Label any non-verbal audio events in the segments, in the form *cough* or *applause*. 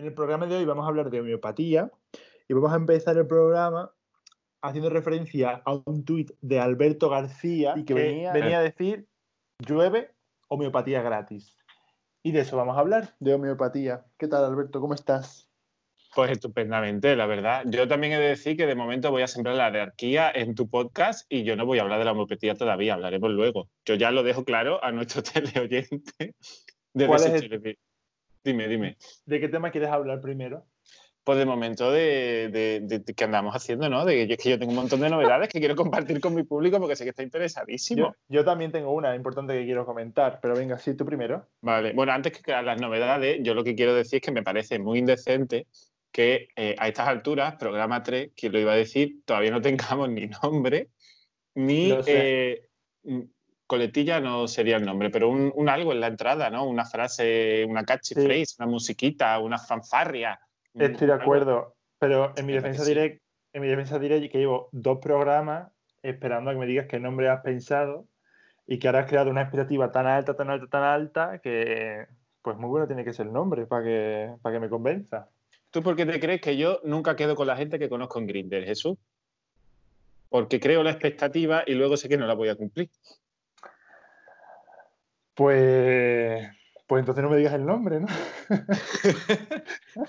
En el programa de hoy vamos a hablar de homeopatía y vamos a empezar el programa haciendo referencia a un tuit de Alberto García Y que venía- venía a decir llueve homeopatía gratis. Y de eso vamos a hablar, de homeopatía. ¿Qué tal, Alberto? ¿Cómo estás? Pues estupendamente, la verdad. Yo también he de decir que de momento voy a sembrar la anarquía en tu podcast y yo no voy a hablar de la homeopatía todavía, hablaremos luego. Yo ya lo dejo claro a nuestro *laughs* teleoyente. de ¿Cuál es el- Dime, dime. ¿De qué tema quieres hablar primero? Pues de momento de, de- de- de que andamos haciendo, ¿no? De que yo, es que yo tengo un montón de novedades que quiero compartir con mi público porque sé que está interesadísimo. Yo, yo también tengo una importante que quiero comentar, pero venga, sí, tú primero. Vale, bueno, antes que las novedades, yo lo que quiero decir es que me parece muy indecente que eh, a estas alturas, programa 3, quien lo iba a decir, todavía no tengamos ni nombre, ni eh, coletilla no sería el nombre, pero un, un algo en la entrada, ¿no? Una frase, una catchphrase, una musiquita, una fanfarria. Estoy de algo. acuerdo, pero en mi defensa sí. diré, en mi defensa diré que llevo dos programas esperando a que me digas qué nombre has pensado y que ahora has creado una expectativa tan alta, tan alta, tan alta que pues muy bueno tiene que ser el nombre para que, para que me convenza. ¿Tú por qué te crees que yo nunca quedo con la gente que conozco en Grindr, Jesús? Porque creo la expectativa y luego sé que no la voy a cumplir. Pues, pues entonces no me digas el nombre, ¿no? *laughs*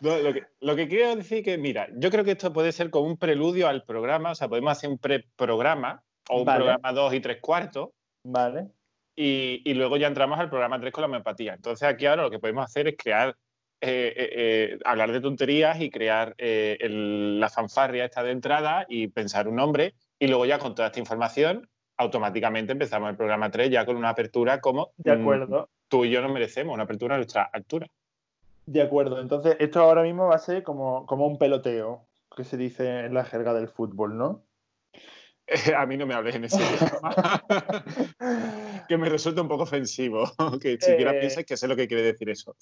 No, lo, que, lo que quiero decir que, mira, yo creo que esto puede ser como un preludio al programa, o sea, podemos hacer un pre-programa o un Vale. programa 2 y 3 cuartos Vale. y, y luego ya entramos al programa 3 con la homeopatía. Entonces aquí ahora lo que podemos hacer es crear, eh, eh, eh, hablar de tonterías y crear eh, el- la fanfarria esta de entrada y pensar un nombre y luego ya con toda esta información automáticamente empezamos el programa 3 ya con una apertura como De mm, acuerdo. tú y yo nos merecemos, una apertura a nuestra altura. De acuerdo. Entonces, esto ahora mismo va a ser como, como un peloteo, que se dice en la jerga del fútbol, ¿no? *laughs* A mí no me hables en ese *laughs* idioma. *laughs* que me resulta un poco ofensivo. Que siquiera Eh, pienses que sé lo que quiere decir eso.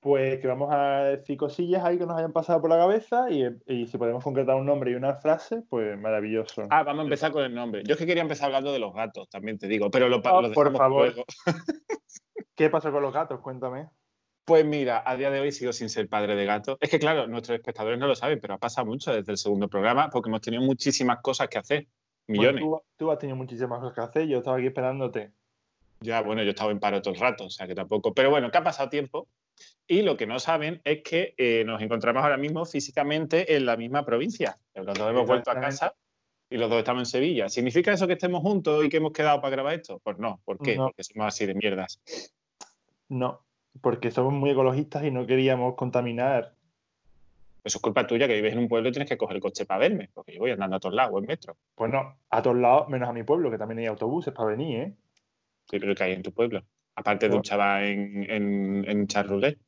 Pues que vamos a decir cosillas ahí que nos hayan pasado por la cabeza y, y si podemos concretar un nombre y una frase, pues maravilloso. Ah, vamos a empezar con el nombre. Yo es que quería empezar hablando de los gatos, también te digo, pero lo, lo por favor. luego. ¿Qué pasó con los gatos? Cuéntame. Pues mira, a día de hoy sigo sin ser padre de gato. Es que claro, nuestros espectadores no lo saben, pero ha pasado mucho desde el segundo programa porque hemos tenido muchísimas cosas que hacer. Millones. Bueno, tú, tú has tenido muchísimas cosas que hacer, yo estaba aquí esperándote. Ya, bueno, yo he estado en paro todo el rato, o sea que tampoco. Pero bueno, que ha pasado tiempo. Y lo que no saben es que eh, nos encontramos ahora mismo físicamente en la misma provincia. Los dos hemos vuelto a casa y los dos estamos en Sevilla. ¿Significa eso que estemos juntos y que hemos quedado para grabar esto? Pues no. ¿Por qué? No. Porque somos así de mierdas. No, porque somos muy ecologistas y no queríamos contaminar. Eso es culpa tuya que vives en un pueblo y tienes que coger el coche para verme, porque yo voy andando a todos lados, o en metro. Pues no, a todos lados, menos a mi pueblo, que también hay autobuses para venir, ¿eh? Sí, pero que hay en tu pueblo. Aparte de un Pues- chaval en, en, en charroulette.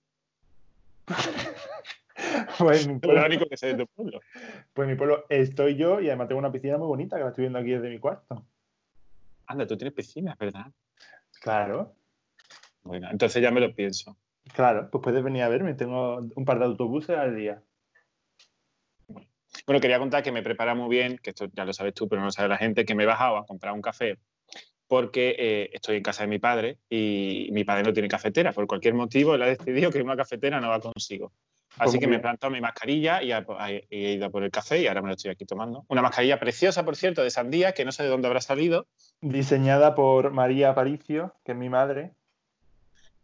*laughs* Pues mi pueblo, lo único que sé de tu pueblo. pues en mi pueblo estoy yo y además tengo una piscina muy bonita que la estoy viendo aquí desde mi cuarto. Anda, tú tienes piscina, ¿verdad? Claro, Bueno, entonces ya me lo pienso. claro, pues puedes venir a verme, tengo un par de autobuses al día. Bueno, quería contar que me prepara muy bien, que esto ya lo sabes tú, pero no lo sabe la gente, que me he bajado a comprar un café porque eh, estoy en casa de mi padre y mi padre no tiene cafetera. Por cualquier motivo, él ha decidido que una cafetera no va consigo. Así que me he plantado mi mascarilla y he, ido a por el café y ahora me lo estoy aquí tomando. Una mascarilla preciosa, por cierto, de sandía, que no sé de dónde habrá salido. Diseñada por María Aparicio, que es mi madre.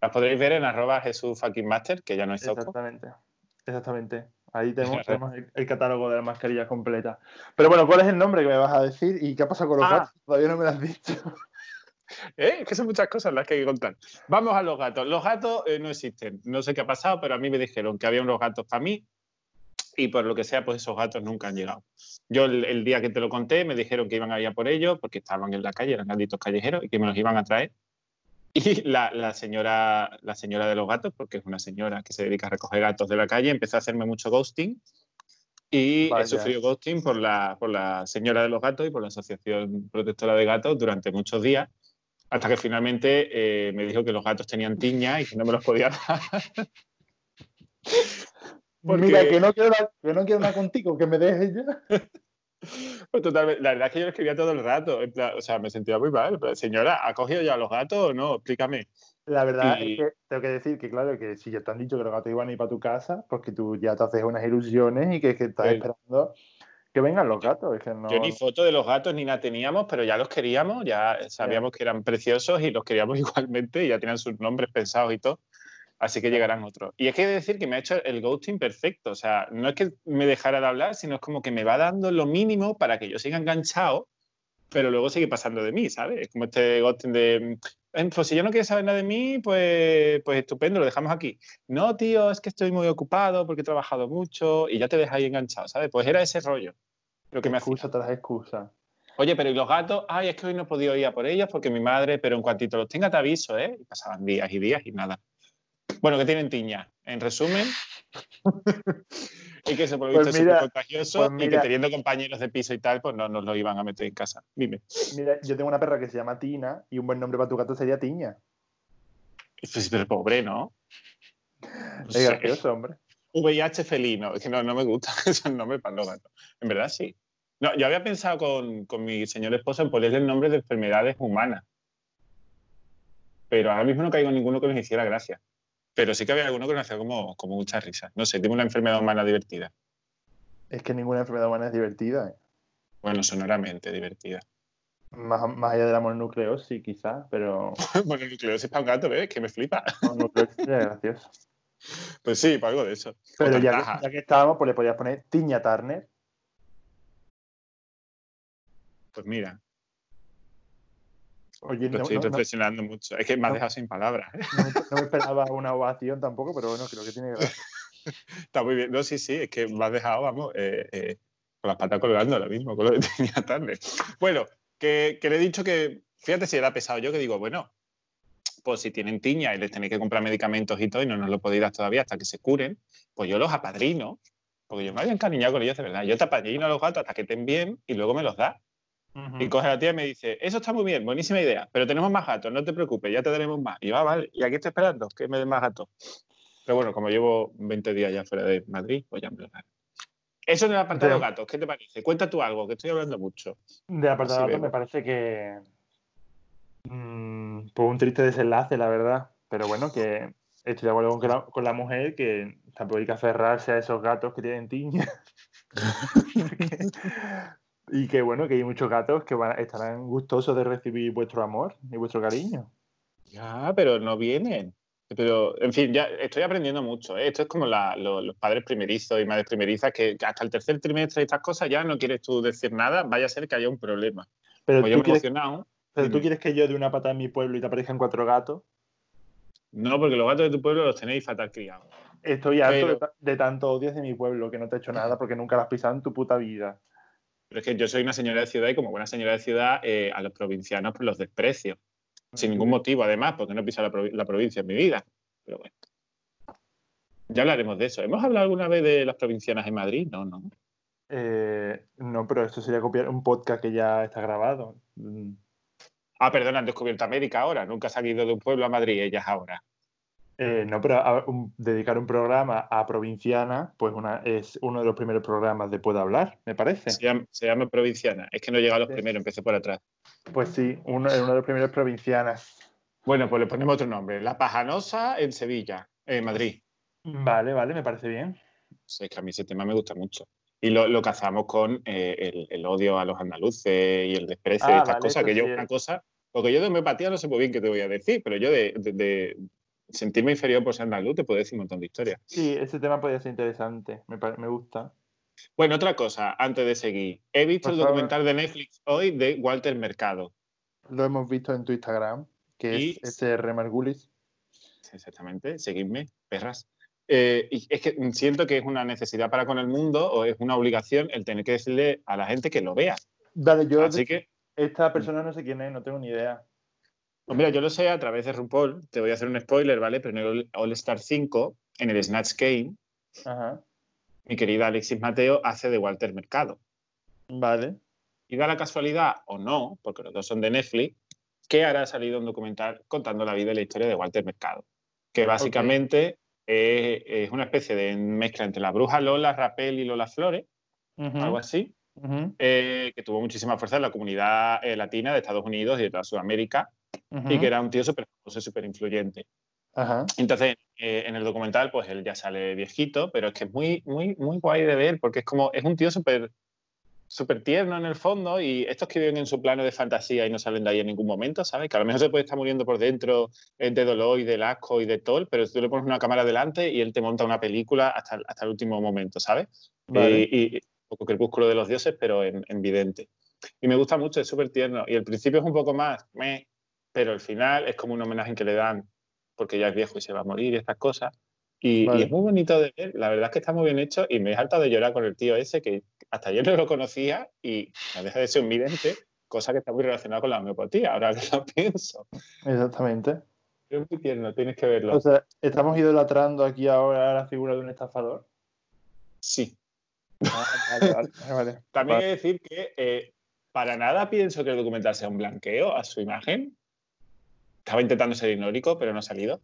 Las podréis ver en arroba Jesús fucking master, que ya no es. Exactamente. Exactamente. Ahí tenemos, *laughs* tenemos el, el catálogo de las mascarillas completa. Pero bueno, ¿cuál es el nombre que me vas a decir? ¿Y qué pasa con los Ah. gatos? Todavía no me lo has dicho. *laughs* ¿Eh? Es que son muchas cosas las que hay que contar. Vamos a los gatos. Los gatos eh, no existen. No sé qué ha pasado, pero a mí me dijeron que había unos gatos para mí y por lo que sea, pues esos gatos nunca han llegado. Yo el, el día que te lo conté me dijeron que iban a ir a por ellos porque estaban en la calle, eran gatitos callejeros y que me los iban a traer. *laughs* Y la, la señora, la señora de los gatos, porque es una señora que se dedica a recoger gatos de la calle, empezó a hacerme mucho ghosting. Y Vaya. he sufrido ghosting por la, por la señora de los gatos y por la Asociación Protectora de Gatos durante muchos días, hasta que finalmente eh, me dijo que los gatos tenían tiña y que no me los podía *laughs* dar. Porque- Mira, que no, quiero nada, que no quiero contigo, que me dejes ya. *laughs* Pues totalmente. La verdad es que yo lo escribía todo el rato. en plan, o sea, me sentía muy mal. pero, Señora, ¿ha cogido ya los gatos o no? Explícame. La verdad Y- es que tengo que decir que, claro, que si ya te han dicho que los gatos iban a ir para tu casa, porque tú ya te haces unas ilusiones y que, que estás Sí. esperando que vengan los gatos. Es que no... Yo ni foto de los gatos ni nada teníamos, pero ya los queríamos, ya sabíamos que eran preciosos y los queríamos *laughs* igualmente y ya tenían sus nombres pensados y todo. Así que llegarán otros. Y es que decir que me ha hecho el ghosting perfecto. O sea, no es que me dejara de hablar, sino es como que me va dando lo mínimo para que yo siga enganchado, pero luego sigue pasando de mí, ¿sabes? Es como este ghosting de, "Eh, pues si yo no quiero saber nada de mí, pues, pues estupendo, lo dejamos aquí. No, tío, es que estoy muy ocupado porque he trabajado mucho y ya te dejas ahí enganchado, ¿sabes? Pues era ese rollo lo que me excusa tras excusa. Oye, pero ¿y los gatos? Ay, es que hoy no he podido ir a por ellos porque mi madre, pero en cuantito los tenga te aviso, ¿eh? Y pasaban días y días y nada. Bueno, que tienen tiña, en resumen. y que por lo Pues es súper contagioso pues y que teniendo compañeros de piso y tal, pues no nos lo iban a meter en casa. Dime. Mira, yo tengo una perra que se llama Tina y un buen nombre para tu gato sería Tiña. Pues, pero pobre, ¿no? No Es gracioso, hombre. VIH felino, es que no, no me gusta *laughs* esos nombres para los gatos. En verdad sí. No, yo había pensado con, con mi señor esposo en ponerle el nombre de enfermedades humanas. Pero ahora mismo no caigo en ninguno que nos hiciera gracia. Pero sí que había alguno que nos hacía como, como mucha risa. No sé, tengo una enfermedad humana divertida. Es que ninguna enfermedad humana es divertida. ¿eh? Bueno, sonoramente divertida. Más, más allá del amor nucleosis, sí, quizás, pero *laughs* bueno, nucleosis para un gato, ¿ves? Que me flipa. amor nucleosis es gracioso. Pues sí, para algo de eso. Pero ya que, ya que estábamos, pues le podías poner Tiña Turner. Pues mira, Oye, no, estoy no- no- reflexionando mucho. Es que me has No. dejado sin palabras. ¿eh? no me- no esperaba una ovación tampoco, pero bueno, creo que tiene gracia. *laughs* Está muy bien. No, sí, sí, es que me has dejado, vamos, eh, eh, con las patas colgando ahora mismo, con lo que *laughs* tenía tarde. Bueno, que, que le he dicho que, fíjate si era pesado yo, que digo, bueno, pues si tienen tiña y les tenéis que comprar medicamentos y todo y no nos lo podéis dar todavía hasta que se curen, pues yo los apadrino, porque yo me había encariñado con ellos de verdad. Yo te apadrino a los gatos hasta que estén bien y luego me los das. Y coge la tía y me dice, eso está muy bien, buenísima idea, pero tenemos más gatos, no te preocupes, ya te daremos más. Y "Ah, vale, y aquí estoy esperando que me den más gatos. Pero bueno, como llevo 20 días ya fuera de Madrid, pues ya me dan. Eso en el apartado Pero- gatos, ¿qué te parece? Cuenta tú algo, que estoy hablando mucho. De apartado veo. me parece que. mm, pues un triste desenlace, la verdad. Pero bueno, que estoy de acuerdo con, la, con la mujer que tampoco hay que aferrarse a esos gatos que tienen tiña. *laughs* *laughs* y que bueno, que hay muchos gatos que van, estarán gustosos de recibir vuestro amor y vuestro cariño. Ya, pero no vienen. Pero, en fin, ya estoy aprendiendo mucho. ¿eh? Esto es como la- lo- los padres primerizos y madres primerizas que, hasta el tercer trimestre y estas cosas ya no quieres tú decir nada, vaya a ser que haya un problema. Pero, Como yo tú he quieres, emocionado. pero tú quieres que yo de una pata en mi pueblo y te aparezcan cuatro gatos. No, porque los gatos de tu pueblo los tenéis fatal criados. Estoy harto Pero- de, de tanto odio de mi pueblo que no te he hecho nada porque nunca las has pisado en tu puta vida. Pero es que yo soy una señora de ciudad y como buena señora de ciudad, eh, a los provincianos pues los desprecio. Sin ningún motivo, además, porque no he pisado la, provi- la provincia en mi vida. Pero bueno. Ya hablaremos de eso. ¿Hemos hablado alguna vez de las provincianas en Madrid? No, no. Eh, no, pero esto sería copiar un podcast que ya está grabado. Mm, Ah, perdón, han descubierto América ahora. Nunca se han ido de un pueblo a Madrid, ellas ahora. Eh, no, pero a- un- dedicar un programa a provinciana, pues una, es uno de los primeros programas de Puedo Hablar, me parece. Se llama, se llama provinciana. Es que no he llegado a los Sí. primeros, empecé por atrás. Pues sí, uno, uno de los primeros provincianas. Bueno, pues le ponemos otro nombre. La Pajanosa en Sevilla, en Madrid. Vale, vale, me parece bien. Sí, es que a mí ese tema me gusta mucho. Y lo, lo cazamos con eh, el, el odio a los andaluces y el desprecio Ah, y estas vale, cosas, que yo sí una cosa, porque yo de homeopatía no sé muy bien qué te voy a decir, pero yo de, de- de sentirme inferior por ser andaluz te puedo decir un montón de historias. Sí, ese tema podría ser interesante, me, gusta. Bueno, otra cosa, antes de seguir. He visto Por el favor. documental de Netflix hoy de Walter Mercado. Lo hemos visto en tu Instagram, que Y- es SR Margulis. Exactamente, seguidme, perras. Eh, y es que siento que es una necesidad para con el mundo o es una obligación el tener que decirle a la gente que lo vea. Vale, yo Así que esta persona no sé quién es, no tengo ni idea. Pues mira, yo lo sé a través de RuPaul, te voy a hacer un spoiler, ¿vale? Pero en el All Star 5, en el Snatch Game, Ajá. mi querida Alexis Mateo hace de Walter Mercado. Vale. Y da la casualidad, o no, porque los dos son de Netflix, que ahora ha salido un documental contando la vida y la historia de Walter Mercado. Que básicamente es, es una especie de mezcla entre la bruja Lola, Rapel y Lola Flores, algo así, eh, que tuvo muchísima fuerza en la comunidad eh, latina de Estados Unidos y de toda Sudamérica y que era un tío súper famoso, súper influyente. Ajá. Entonces, eh, en el documental, pues él ya sale viejito, pero es que es muy, muy, muy guay de ver, porque es como, es un tío súper súper tierno en el fondo y estos que viven en su plano de fantasía y no salen de ahí en ningún momento, ¿sabes? Que a lo mejor se puede estar muriendo por dentro eh, de dolor y del asco y de todo, pero tú le pones una cámara delante y él te monta una película hasta, hasta el último momento, ¿sabes? Vale. Y, y un poco crepúsculo de los dioses, pero en, en vidente. Y me gusta mucho, es súper tierno. Y el principio es un poco más, meh, pero el final es como un homenaje que le dan porque ya es viejo y se va a morir y estas cosas. Y, Vale. y es muy bonito de ver, la verdad es que está muy bien hecho y me he saltado de llorar con el tío ese que hasta yo no lo conocía y no deja de ser un vidente, cosa que está muy relacionada con la homeopatía, ahora que lo *laughs* pienso. Exactamente. Es muy tierno, tienes que verlo. O sea, estamos idolatrando aquí ahora la figura de un estafador. sí. Ah, vale, vale, vale. *laughs* También he de decir que eh, para nada pienso que el documental sea un blanqueo a su imagen. Estaba intentando ser ignórico, pero no ha salido.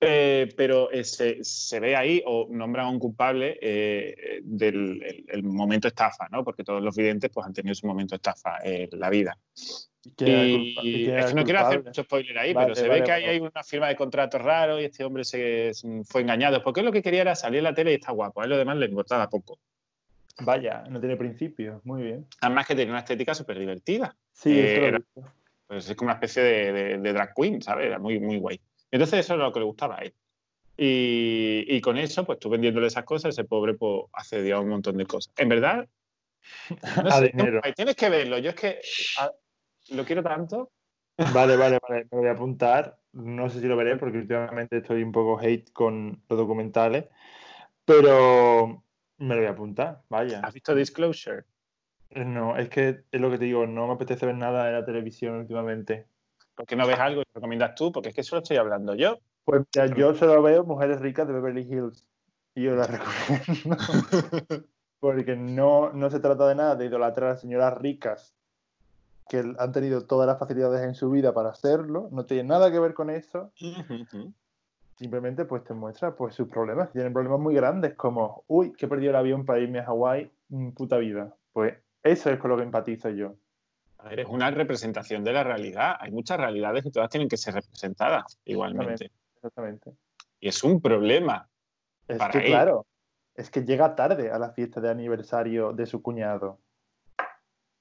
Eh, pero eh, se, se ve ahí o nombran a un culpable eh, del el- el momento estafa, ¿no? Porque todos los videntes pues, han tenido su momento estafa en la vida. ¿Y Y, y es que no quiero hacer mucho spoiler ahí, Vale, pero se vale, ve que vale. hay una firma de contratos raro y este hombre se fue engañado. Porque lo que quería era salir en la tele y está guapo. A él lo demás le importaba poco. Vaya, no tiene principio. Muy bien. Además que tenía una estética súper divertida. Sí, Eh, eso lo he visto. Pues es como una especie de, de- de drag queen, ¿sabes? Era muy, muy guay. Entonces eso era lo que le gustaba a él. Y, y con eso, pues tú vendiéndole esas cosas, ese pobre pues accedió a un montón de cosas. En verdad, *laughs* no sé, dinero. tienes que verlo. Yo es que a- lo quiero tanto. Vale, vale, vale. Me lo voy a apuntar. No sé si lo veré porque últimamente estoy un poco hate con los documentales. Pero me lo voy a apuntar. Vaya. ¿Has visto Disclosure? No, es que es lo que te digo. No me apetece ver nada de la televisión últimamente. ¿Por qué no ves algo y lo recomiendas tú? Porque es que eso lo estoy hablando yo. Pues mira, yo solo veo Mujeres Ricas de Beverly Hills. Y yo las *laughs* recomiendo. *laughs* Porque no, no se trata de nada de idolatrar a señoras ricas que han tenido todas las facilidades en su vida para hacerlo. No tiene nada que ver con eso. Simplemente pues te muestra pues sus problemas. Tienen problemas muy grandes como, uy, que he perdido el avión para irme a Hawái, mm, puta vida. Pues eso es con lo que empatizo yo. A ver, es una representación de la realidad. Hay muchas realidades y todas tienen que ser representadas igualmente. Exactamente. Y es un problema. Es Para que él. claro, es que llega tarde a la fiesta de aniversario de su cuñado.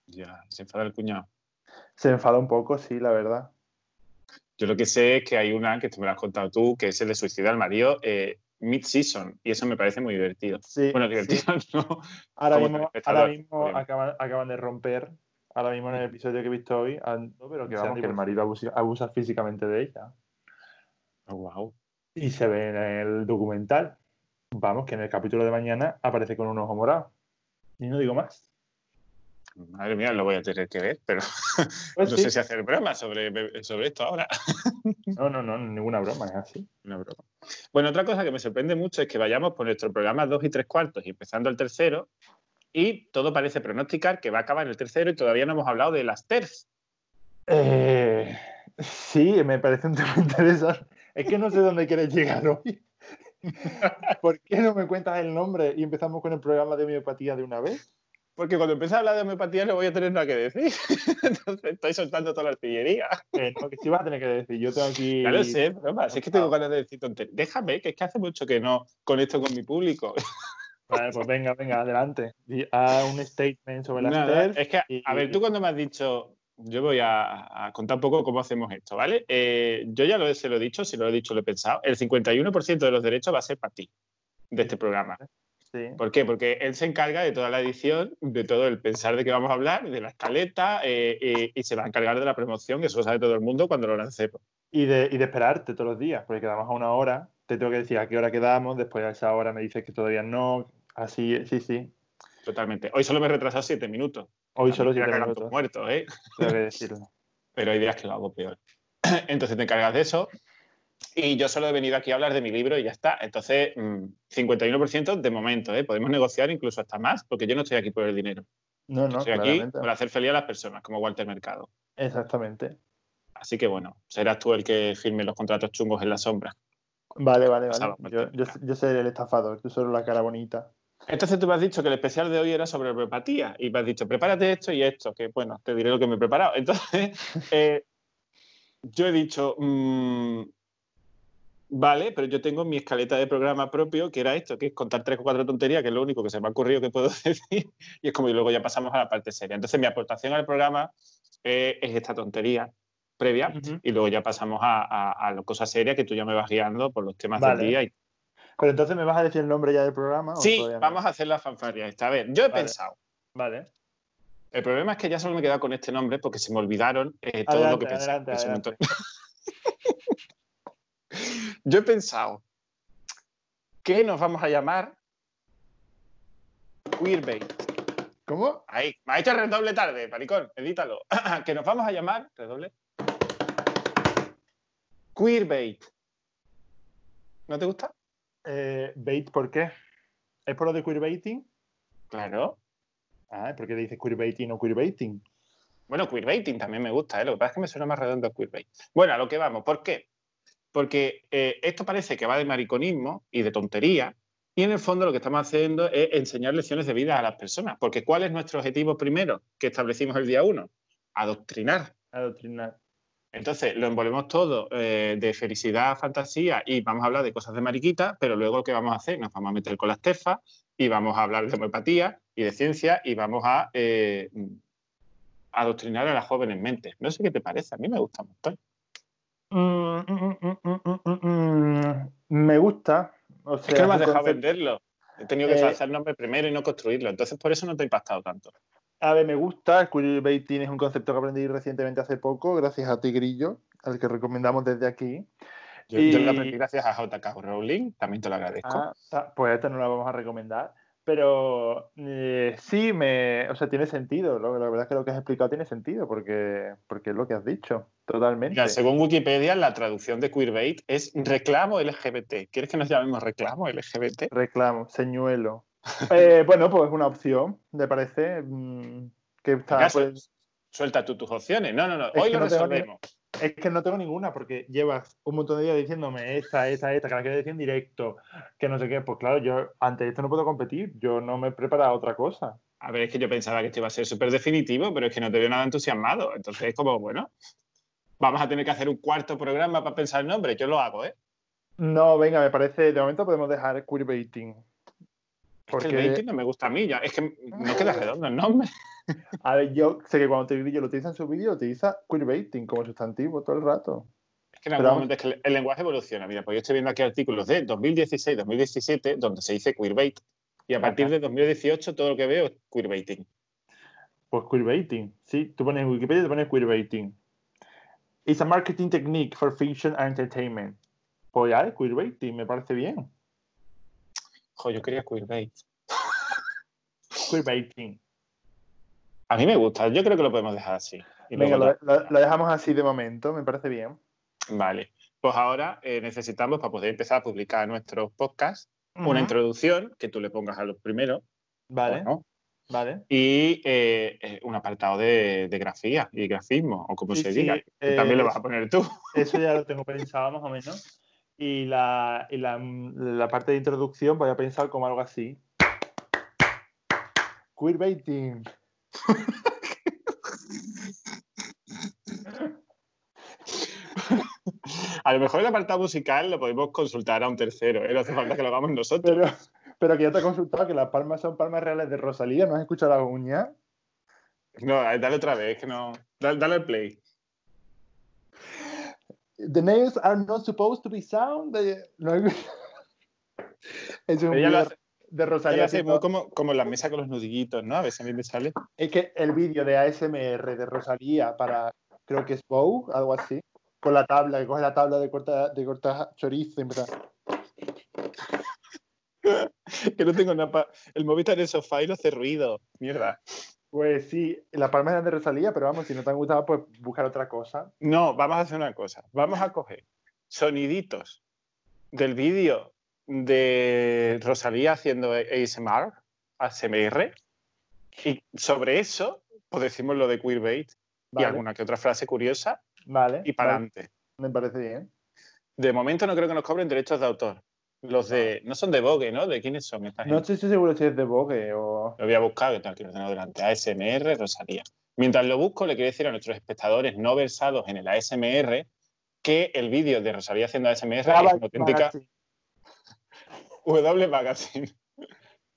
Ya, se enfada el cuñado. Se enfada un poco, sí, la verdad. Yo lo que sé es que hay una, que tú me la has contado tú, que es el de suicida al marido eh, mid-season. Y eso me parece muy divertido. Sí, Bueno, sí. divertido *laughs* no. Ahora mismo, ahora acaban, acaban de romper, ahora mismo en el episodio que he visto hoy, pero que, vamos, que el marido abusa, abusa físicamente de ella. Oh, wow. Y se ve en el documental, vamos, que en el capítulo de mañana aparece con un ojo morado. Y no digo más. Madre mía, lo voy a tener que ver, pero *laughs* Pues no sí. sé si hacer broma sobre, sobre esto ahora. *laughs* No, no, no, ninguna broma, es así. Una broma. Bueno, otra cosa que me sorprende mucho es que vayamos por nuestro programa 2 y 3 cuartos y empezando el tercero, y todo parece pronosticar que va a acabar el tercero y todavía no hemos hablado de las TERFs. Eh, sí, me parece un tema *laughs* interesante. Es que no sé dónde quieres llegar hoy. ¿Por qué no me cuentas el nombre y empezamos con el programa de homeopatía de una vez? Porque cuando empiece a hablar de homeopatía no voy a tener nada que decir. *laughs* Entonces estoy soltando toda la artillería. Eh, no, que sí vas a tener que decir. Yo tengo aquí. Ya lo sé, broma. Si es que tengo ganas de decir tonterías. Déjame, que es que hace mucho que no conecto con mi público. *laughs* Vale, pues venga, venga, adelante. Haz un statement sobre las Nada, es que, y- a ver, tú cuando me has dicho, yo voy a, a contar un poco cómo hacemos esto, ¿vale? Eh, yo ya lo, se lo he dicho, si lo he dicho, lo he pensado. El 51% de los derechos va a ser para ti, de este programa. Sí. ¿Por qué? Porque él se encarga de toda la edición, de todo el pensar de qué vamos a hablar, de la escaleta, eh, eh, y se va a encargar de la promoción, que eso lo sabe todo el mundo cuando lo lancemos. Y, de, y de esperarte todos los días, porque quedamos a una hora. Te tengo que decir a qué hora quedamos. Después a esa hora me dices que todavía no. Así, sí, sí. Totalmente. Hoy solo me he retrasado siete minutos. Hoy solo siete minutos. tus muertos, ¿eh? Tengo que *laughs* decirlo. pero hay días que lo hago peor. *clears throat* Entonces te encargas de eso. Y yo solo he venido aquí a hablar de mi libro y ya está. Entonces, mm, 51% de momento, ¿eh? Podemos negociar incluso hasta más, porque yo no estoy aquí por el dinero. No, no, estoy aquí por hacer feliz a las personas, como Walter Mercado. Exactamente. Así que bueno, serás tú el que firme los contratos chungos en la sombra. Vale, vale, vale. Yo, yo, yo soy el estafador, tú solo la cara bonita. Entonces tú me has dicho que el especial de hoy era sobre homeopatía y me has dicho, prepárate esto y esto, que bueno, te diré lo que me he preparado. Entonces, *laughs* eh, yo he dicho, mm, vale, pero yo tengo mi escaleta de programa propio, que era esto, que es contar tres o cuatro tonterías, que es lo único que se me ha ocurrido que puedo *laughs* decir, y es como y luego ya pasamos a la parte seria. Entonces mi aportación al programa eh, es esta tontería previa Ujú. y luego ya pasamos a, a, a las cosas serias que tú ya me vas guiando por los temas Vale. del día. y- Pero entonces me vas a decir el nombre ya del programa. o Sí, no? vamos a hacer la fanfarria esta vez. Yo he Vale. pensado. Vale. El problema es que ya solo me he quedado con este nombre porque se me olvidaron eh, todo lo que pensaba. adelante, adelante. *laughs* Yo he pensado que nos vamos a llamar Queerbait. ¿Cómo? Ahí, me ha hecho redoble tarde, maricón, edítalo. *clears throat* que nos vamos a llamar, redoble. Queerbait. ¿No te gusta? Eh, bait, ¿por qué? ¿Es por lo de queerbaiting? Claro. Ah, ¿por qué le dices queerbaiting o queerbaiting? Bueno, queerbaiting también me gusta, ¿eh? lo que pasa es que me suena más redondo queerbait. Bueno, a lo que vamos, ¿por qué? Porque eh, esto parece que va de mariconismo y de tontería, y en el fondo lo que estamos haciendo es enseñar lecciones de vida a las personas. Porque ¿cuál es nuestro objetivo primero que establecimos el día uno? Adoctrinar. Adoctrinar. Entonces, lo envolvemos todo eh, de felicidad, fantasía y vamos a hablar de cosas de mariquita, pero luego lo que vamos a hacer, nos vamos a meter con las tefas y vamos a hablar de homeopatía y de ciencia y vamos a eh, adoctrinar a las jóvenes mentes. No sé qué te parece, a mí me gusta un montón. Mm, mm, mm, Me gusta. O sea, Es que no me has dejado venderlo. He tenido que Eh, hacer el nombre primero y no construirlo. Entonces, por eso no te ha impactado tanto. A ver, me gusta. El queerbaiting es un concepto que aprendí recientemente hace poco, gracias a Tigrillo, al que recomendamos desde aquí. Yo, yo lo Y- aprendí gracias a JK Rowling, también te lo agradezco. Ah, ta- pues esta no la vamos a recomendar. Pero eh, sí, me, o sea, tiene sentido. Lo- La verdad es que lo que has explicado tiene sentido, porque, porque es lo que has dicho, totalmente. Según Wikipedia, la traducción de queerbait es reclamo LGBT. ¿Quieres que nos llamemos reclamo LGBT? Reclamo, señuelo. Eh, bueno, pues una opción, me parece. mm, que está, pues, Suelta tú tus opciones. No, no, no. Es Hoy lo no tengo resolvemos. Es que no tengo ninguna, porque llevas un montón de días diciéndome esta, esta, esta, que la quiero decir en directo, que no sé qué. Pues claro, yo ante esto no puedo competir, yo no me he preparado otra cosa. A ver, es que yo pensaba que esto iba a ser súper definitivo, pero es que no te veo nada entusiasmado. Entonces es como, bueno, vamos a tener que hacer un cuarto programa para pensar el nombre. Yo lo hago, ¿eh? No, venga, me parece, de momento podemos dejar queerbaiting. Es que el Porque- baiting no me gusta a mí. Ya. Es que no queda redondo el nombre. A ver, yo sé que cuando Tigrillo lo utiliza en su vídeo, utiliza queerbaiting como sustantivo todo el rato. Es que en algún momento es que el, lenguaje evoluciona. Mira, pues yo estoy viendo aquí artículos de 2016-2017 donde se dice queerbait. Y a partir de 2018 todo lo que veo es queerbaiting. Pues queerbaiting, sí, tú pones en Wikipedia, te pones queerbaiting. It's a marketing technique for fiction and entertainment. Pues ya, queerbaiting, me parece bien. Jo, yo quería queerbait. *laughs* Queerbaiting. A mí me gusta. Yo creo que lo podemos dejar así. Y Venga, lo, lo- lo dejamos así de momento, me parece bien. Vale. Pues ahora eh, necesitamos, para poder empezar a publicar nuestros podcasts, una introducción que tú le pongas a los primeros. Vale, ¿no? vale. Y eh, eh, un apartado de, de grafía y grafismo, o como Sí, se sí, diga. eh, también lo vas a poner tú. Eso ya lo *laughs* tengo pensado más o menos. Y la, y la, la parte de introducción voy a pensar como algo así. Queerbaiting. A lo mejor el apartado musical lo podemos consultar a un tercero, ¿eh? no hace falta que lo hagamos nosotros. Pero, pero que ya te he consultado que las palmas son palmas reales de Rosalía, ¿no has escuchado las uñas? No, dale otra vez, que no. Dale, dale al play. The nails are not supposed to be sound. de- no hay- *laughs* es un lo hace, de Rosalía. lo hace como, como la mesa con los nudillitos, ¿no? A veces a mí me sale. Es que el vídeo de ASMR de Rosalía para, creo que es Vogue, algo así, con la tabla, que coge la tabla de corta, de corta chorizo y empieza. *laughs* que no tengo nada El móvil está en el sofá y no hace ruido. Mierda. Pues sí, las palmas eran de Rosalía, pero vamos, si no te han gustado, pues buscar otra cosa. No, vamos a hacer una cosa. Vamos a coger soniditos del vídeo de Rosalía haciendo ASMR, ASMR, y sobre eso, pues decimos lo de queerbait y Vale, alguna que otra frase curiosa vale, y para vale, adelante. me parece bien. De momento no creo que nos cobren derechos de autor. Los de. No son de Vogue, ¿no? ¿De quiénes son esta No estoy seguro si es de Vogue o. Lo voy a buscar, que lo tengo delante. ASMR, Rosalía. Mientras lo busco, le quiero decir a nuestros espectadores no versados en el ASMR que el vídeo de Rosalía haciendo ASMR es una auténtica *laughs* W Magazine.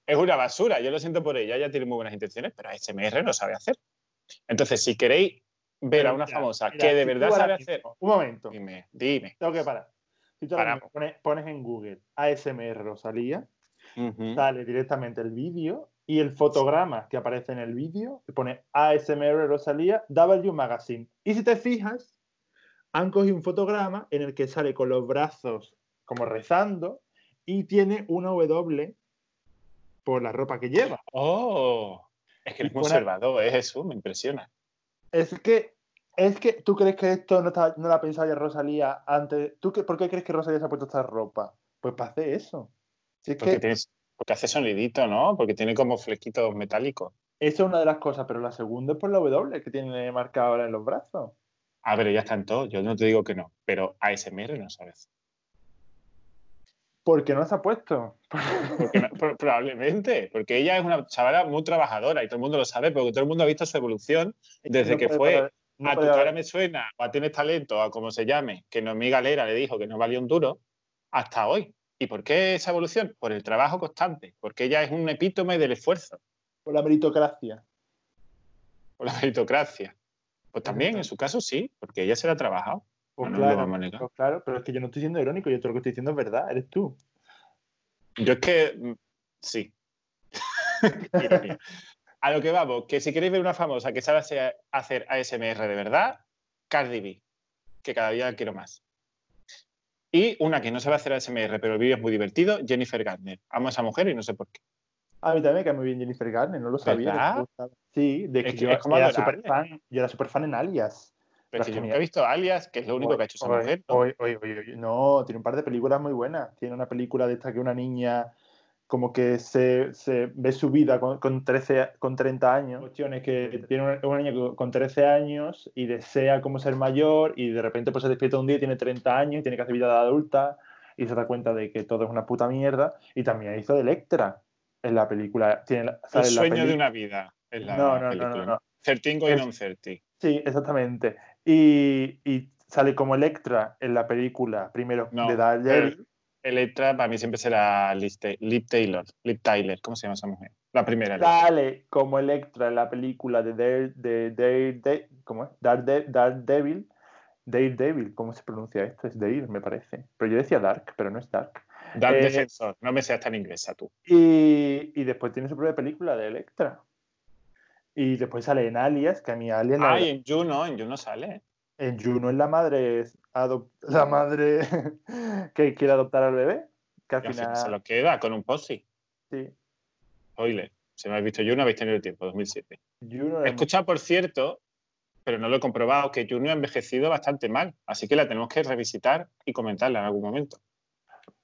Es una basura, yo lo siento por ella, ella tiene muy buenas intenciones, pero ASMR no sabe hacer. Entonces, si queréis ver a una famosa que de verdad sabe hacer. Un momento. Dime, dime. Tengo que parar. Si tú pones, en Google ASMR Rosalía, sale directamente el vídeo y el fotograma que aparece en el vídeo que pone ASMR Rosalía W Magazine. Y si te fijas, han cogido un fotograma en el que sale con los brazos como rezando y tiene una W por la ropa que lleva. ¡Oh! Es que es conservador, es eso, me impresiona. Es que, es que, ¿tú crees que esto no, no la pensaba ya Rosalía antes? ¿Tú ¿Por qué crees que Rosalía se ha puesto esta ropa? Pues para hacer eso. porque, porque hace sonidito, ¿no? Porque tiene como flequitos metálicos. Esa es una de las cosas, pero la segunda es por la W que tiene marcada ahora en los brazos. A ver, ya están todos, yo no te digo que no, pero ASMR no sabes. ¿Por qué no se ha puesto? *laughs* probablemente, porque ella es una chavala muy trabajadora y todo el mundo lo sabe, porque todo el mundo ha visto su evolución desde que fue a tu cara me suena, o a tienes talento, a como se llame, que mi Galera le dijo que no valía un duro, hasta hoy. ¿Y por qué esa evolución? Por el trabajo constante, porque ella es un epítome del esfuerzo. Por la meritocracia. Por la meritocracia. Pues también, en su caso sí, porque ella se la ha trabajado. Pues, claro, pues claro, pero es que yo no estoy siendo irónico, yo todo lo que estoy diciendo es verdad, eres tú. Yo es que mm, sí. *laughs* a lo que vamos, que si queréis ver una famosa que sabe hacer ASMR de verdad, Cardi B, que cada día quiero más. Y una que no sabe hacer ASMR, pero el vídeo es muy divertido, Jennifer Garner. Amo a esa mujer y no sé por qué. A mí también me cae muy bien Jennifer Garner, no lo sabía. Sí, de que, yo, era super fan, yo era súper fan en Alias. Pero yo nunca he visto Alias, que es lo único que ha hecho esa mujer. ¿no? tiene un par de películas muy buenas. Tiene una película de esta que una niña como que se, se ve su vida con, con, 13, con 30 años. Cuestión es que tiene una, niña con 13 años y desea como ser mayor y de repente pues se despierta un día y tiene 30 años y tiene que hacer vida de adulta y se da cuenta de que todo es una puta mierda y también hizo de Electra en la película. Tiene, El sueño de una vida. En la no, no, película. no, no, no. Certingo y non certi. Sí, exactamente. Y, y, sale como Electra en la película, primero de Daredevil. Electra para mí siempre será Lip Taylor, Lip Tyler, ¿cómo se llama esa mujer? La primera. Sale como Electra en la película de Dare, de, Dare, de, ¿cómo es? Daredevil. Daredevil, ¿cómo se pronuncia esto? Es Dare, me parece. Pero yo decía Dark, pero no es Dark. Dark eh, Defensor, no me seas tan inglesa tú. Y, y, después tiene su propia película de Electra. Y después sale en Alias, que a mí Alias... Ah, y en Juno, en Juno sale. En Juno es la madre, la madre *laughs* que quiere adoptar al bebé. Que al final... Se lo queda con un posi. Sí. Oile, si no habéis visto Juno, habéis tenido tiempo, 2007. He escuchado, por cierto, pero no lo he comprobado, que Juno ha envejecido bastante mal. Así que la tenemos que revisitar y comentarla en algún momento.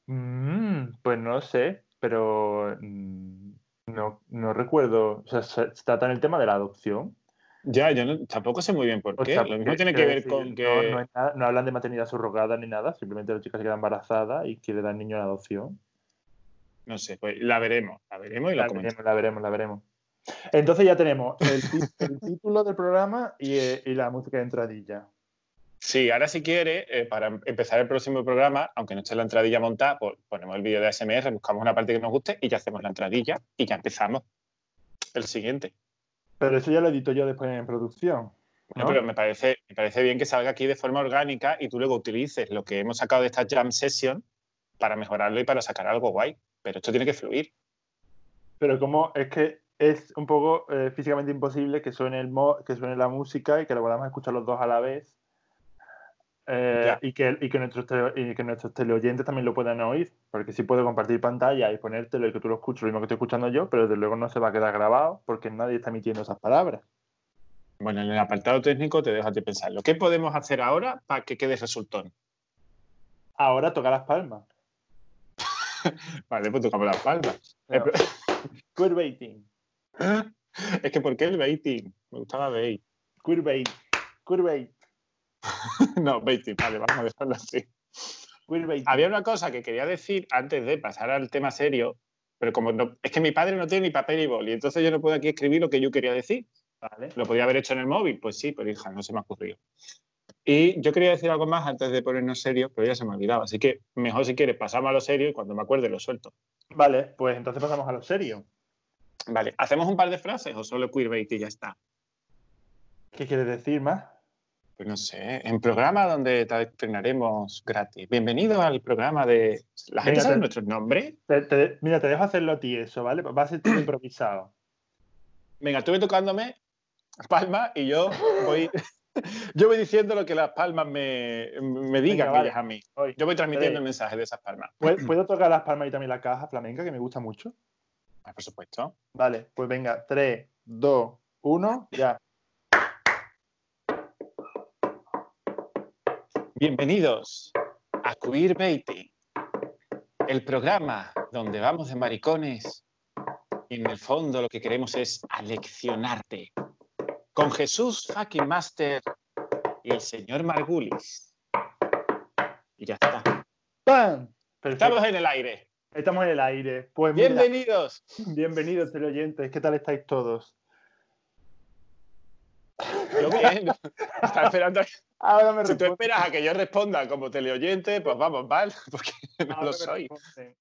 Mm, pues no sé, pero mm, no, no recuerdo. O sea, se, trata en el tema de la adopción. Ya, yo tampoco sé muy bien por qué. Lo mismo tiene que ver con que. No, hablan de maternidad subrogada ni nada, simplemente la chica se queda embarazada y quiere dar niño en adopción. No sé, pues la veremos, la veremos y la, veremos, la veremos, la veremos. Entonces ya tenemos el, título del programa y, eh, y, la música de entradilla. Sí, ahora si quiere, eh, para empezar el próximo programa, aunque no esté la entradilla montada, pues ponemos el vídeo de ASMR, buscamos una parte que nos guste y ya hacemos la entradilla y ya empezamos el siguiente. Pero eso ya lo edito yo después en producción. ¿no? pero me parece, me parece bien que salga aquí de forma orgánica y tú luego utilices lo que hemos sacado de esta jam session para mejorarlo y para sacar algo guay. Pero esto tiene que fluir. Pero como es que es un poco eh, físicamente imposible que suene, el que suene la música y que lo podamos escuchar los dos a la vez eh, y, que, y, que nuestros y que nuestros teleoyentes también lo puedan oír, porque sí puedo compartir pantalla y ponértelo y que tú lo escuches lo mismo que estoy escuchando yo, pero desde luego no se va a quedar grabado porque nadie está emitiendo esas palabras. Bueno, en el apartado técnico te dejo a ti pensarlo. ¿Qué podemos hacer ahora para que quede resultón? Ahora toca las palmas. *laughs* vale, pues tocamos las palmas. *laughs* Queerbaiting. es que ¿por qué el baiting? Me gustaba bait. Queerbait. Queerbait. *laughs* no, baiting, vale, vamos a dejarlo así. Había una cosa que quería decir antes de pasar al tema serio, pero como no, es que mi padre no tiene ni papel ni boli, entonces yo no puedo aquí escribir lo que yo quería decir. Vale. ¿Lo podía haber hecho en el móvil? Pues sí, pero hija, no se me ha ocurrido. Y yo quería decir algo más antes de ponernos serios, pero ya se me ha olvidado. Así que mejor si quieres pasamos a lo serio y cuando me acuerde lo suelto. Vale, pues entonces pasamos a lo serio. Vale, ¿hacemos un par de frases o solo queerbait y ya está? ¿Qué quieres decir más? Pues no sé, en programa donde te estrenaremos gratis. Bienvenido al programa de... ¿La gente Venga, sabe te- nuestros nombres? Te- te- mira, te dejo hacerlo a ti eso, ¿vale? Va a ser todo improvisado. Venga, estuve tocándome palmas y yo voy, *laughs* yo voy diciendo lo que las palmas me, me digan Venga, vale. ellas a mí. Yo voy transmitiendo el mensaje de esas palmas. ¿Puedo, *clears throat* puedo tocar las palmas y también la caja flamenca, que me gusta mucho? Ah, Por supuesto. Vale, pues venga, 3, 2, 1, ya. Bienvenidos a Queerbaiting, el programa donde vamos de maricones y en el fondo lo que queremos es aleccionarte con Jesús fucking Master y el señor Margulis. Y ya está. ¡Pam! Perfecto. Estamos en el aire. Estamos en el aire. Pues mira, Bienvenidos. bienvenidos, teleoyentes. ¿Qué tal estáis todos? Yo *laughs* bien. Estaba esperando. a- Ahora me Si tú responden. esperas a que yo responda como teleoyente, pues vamos, mal, *laughs* porque no Ahora lo soy. responden.